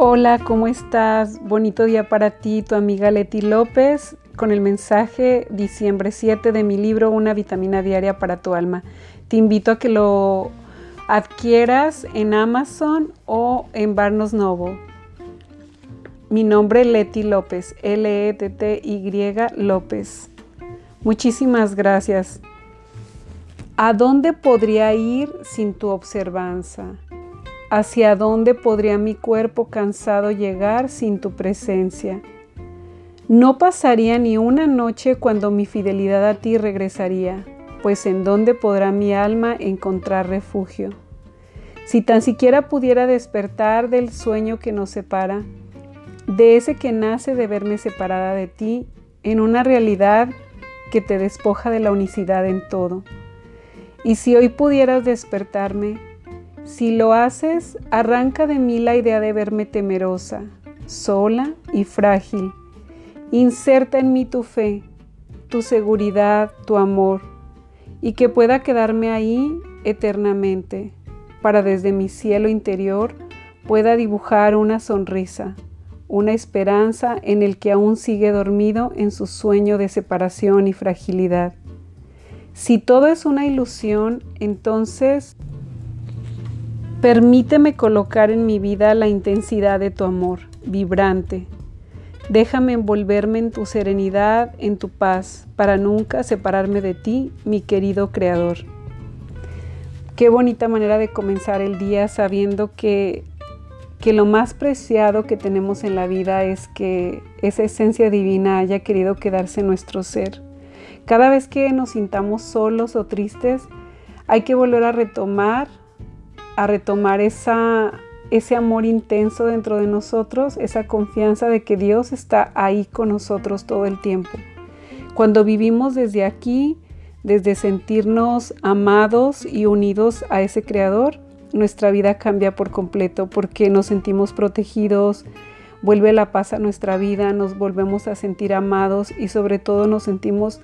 Hola, ¿cómo estás? Bonito día para ti, tu amiga Leti López, con el mensaje diciembre 7 de mi libro Una vitamina diaria para tu alma. Te invito a que lo adquieras en Amazon o en Barnes Noble. Mi nombre es Leti López, L-E-T-T-Y López. Muchísimas gracias. ¿A dónde podría ir sin tu observanza? ¿Hacia dónde podría mi cuerpo cansado llegar sin tu presencia? No pasaría ni una noche cuando mi fidelidad a ti regresaría, pues en dónde podrá mi alma encontrar refugio. Si tan siquiera pudiera despertar del sueño que nos separa, de ese que nace de verme separada de ti, en una realidad que te despoja de la unicidad en todo. Y si hoy pudieras despertarme, si lo haces, arranca de mí la idea de verme temerosa, sola y frágil. Inserta en mí tu fe, tu seguridad, tu amor, y que pueda quedarme ahí eternamente, para desde mi cielo interior pueda dibujar una sonrisa, una esperanza en el que aún sigue dormido en su sueño de separación y fragilidad. Si todo es una ilusión, entonces Permíteme colocar en mi vida la intensidad de tu amor, vibrante. Déjame envolverme en tu serenidad, en tu paz, para nunca separarme de ti, mi querido Creador. Qué bonita manera de comenzar el día sabiendo que, que lo más preciado que tenemos en la vida es que esa esencia divina haya querido quedarse en nuestro ser. Cada vez que nos sintamos solos o tristes, hay que volver a retomar a retomar esa, ese amor intenso dentro de nosotros, esa confianza de que Dios está ahí con nosotros todo el tiempo. Cuando vivimos desde aquí, desde sentirnos amados y unidos a ese Creador, nuestra vida cambia por completo porque nos sentimos protegidos, vuelve la paz a nuestra vida, nos volvemos a sentir amados y sobre todo nos sentimos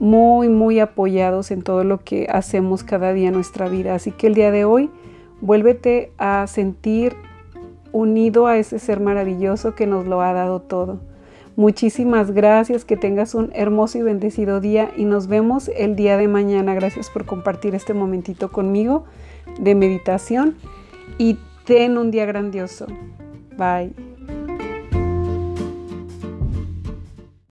muy, muy apoyados en todo lo que hacemos cada día en nuestra vida. Así que el día de hoy Vuélvete a sentir unido a ese ser maravilloso que nos lo ha dado todo. Muchísimas gracias, que tengas un hermoso y bendecido día y nos vemos el día de mañana. Gracias por compartir este momentito conmigo de meditación y ten un día grandioso. Bye.